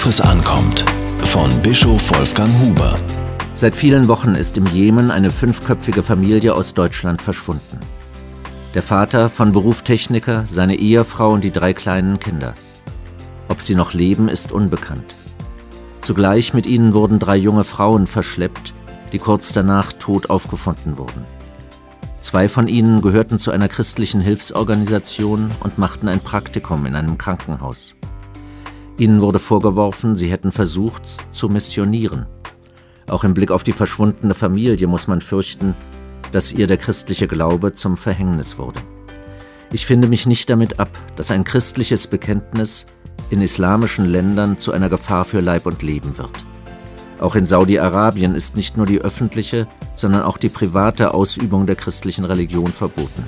Worauf es ankommt. Von Bischof Wolfgang Huber. Seit vielen Wochen ist im Jemen eine fünfköpfige Familie aus Deutschland verschwunden. Der Vater, von Beruf Techniker, seine Ehefrau und die drei kleinen Kinder. Ob sie noch leben, ist unbekannt. Zugleich mit ihnen wurden drei junge Frauen verschleppt, die kurz danach tot aufgefunden wurden. Zwei von ihnen gehörten zu einer christlichen Hilfsorganisation und machten ein Praktikum in einem Krankenhaus. Ihnen wurde vorgeworfen, sie hätten versucht zu missionieren. Auch im Blick auf die verschwundene Familie muss man fürchten, dass ihr der christliche Glaube zum Verhängnis wurde. Ich finde mich nicht damit ab, dass ein christliches Bekenntnis in islamischen Ländern zu einer Gefahr für Leib und Leben wird. Auch in Saudi-Arabien ist nicht nur die öffentliche, sondern auch die private Ausübung der christlichen Religion verboten.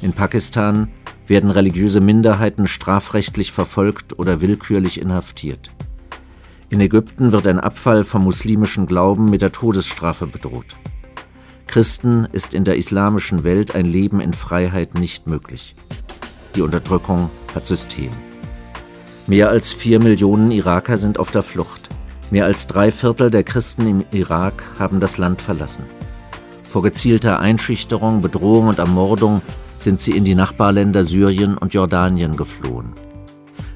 In Pakistan werden religiöse Minderheiten strafrechtlich verfolgt oder willkürlich inhaftiert. In Ägypten wird ein Abfall vom muslimischen Glauben mit der Todesstrafe bedroht. Christen ist in der islamischen Welt ein Leben in Freiheit nicht möglich. Die Unterdrückung hat System. Mehr als vier Millionen Iraker sind auf der Flucht. Mehr als drei Viertel der Christen im Irak haben das Land verlassen. Vor gezielter Einschüchterung, Bedrohung und Ermordung sind sie in die Nachbarländer Syrien und Jordanien geflohen.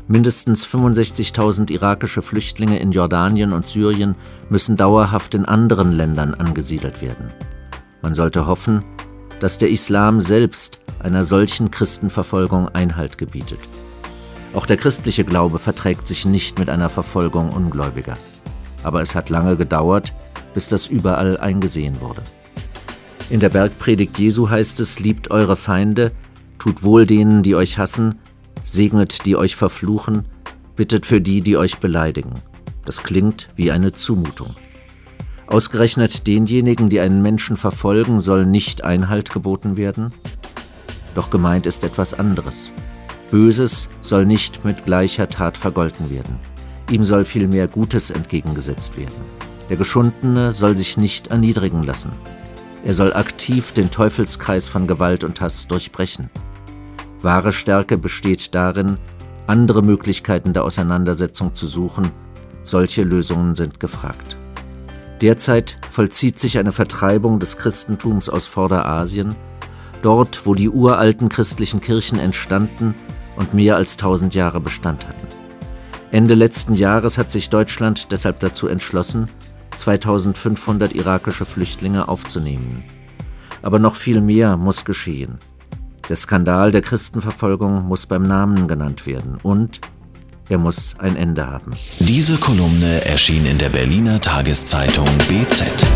Mindestens 65.000 irakische Flüchtlinge in Jordanien und Syrien müssen dauerhaft in anderen Ländern angesiedelt werden. Man sollte hoffen, dass der Islam selbst einer solchen Christenverfolgung Einhalt gebietet. Auch der christliche Glaube verträgt sich nicht mit einer Verfolgung Ungläubiger. Aber es hat lange gedauert, bis das überall eingesehen wurde. In der Bergpredigt Jesu heißt es, liebt eure Feinde, tut wohl denen, die euch hassen, segnet die euch verfluchen, bittet für die, die euch beleidigen. Das klingt wie eine Zumutung. Ausgerechnet denjenigen, die einen Menschen verfolgen, soll nicht Einhalt geboten werden? Doch gemeint ist etwas anderes. Böses soll nicht mit gleicher Tat vergolten werden. Ihm soll vielmehr Gutes entgegengesetzt werden. Der Geschundene soll sich nicht erniedrigen lassen. Er soll aktiv den Teufelskreis von Gewalt und Hass durchbrechen. Wahre Stärke besteht darin, andere Möglichkeiten der Auseinandersetzung zu suchen. Solche Lösungen sind gefragt. Derzeit vollzieht sich eine Vertreibung des Christentums aus Vorderasien, dort wo die uralten christlichen Kirchen entstanden und mehr als tausend Jahre Bestand hatten. Ende letzten Jahres hat sich Deutschland deshalb dazu entschlossen, 2500 irakische Flüchtlinge aufzunehmen. Aber noch viel mehr muss geschehen. Der Skandal der Christenverfolgung muss beim Namen genannt werden und er muss ein Ende haben. Diese Kolumne erschien in der Berliner Tageszeitung BZ.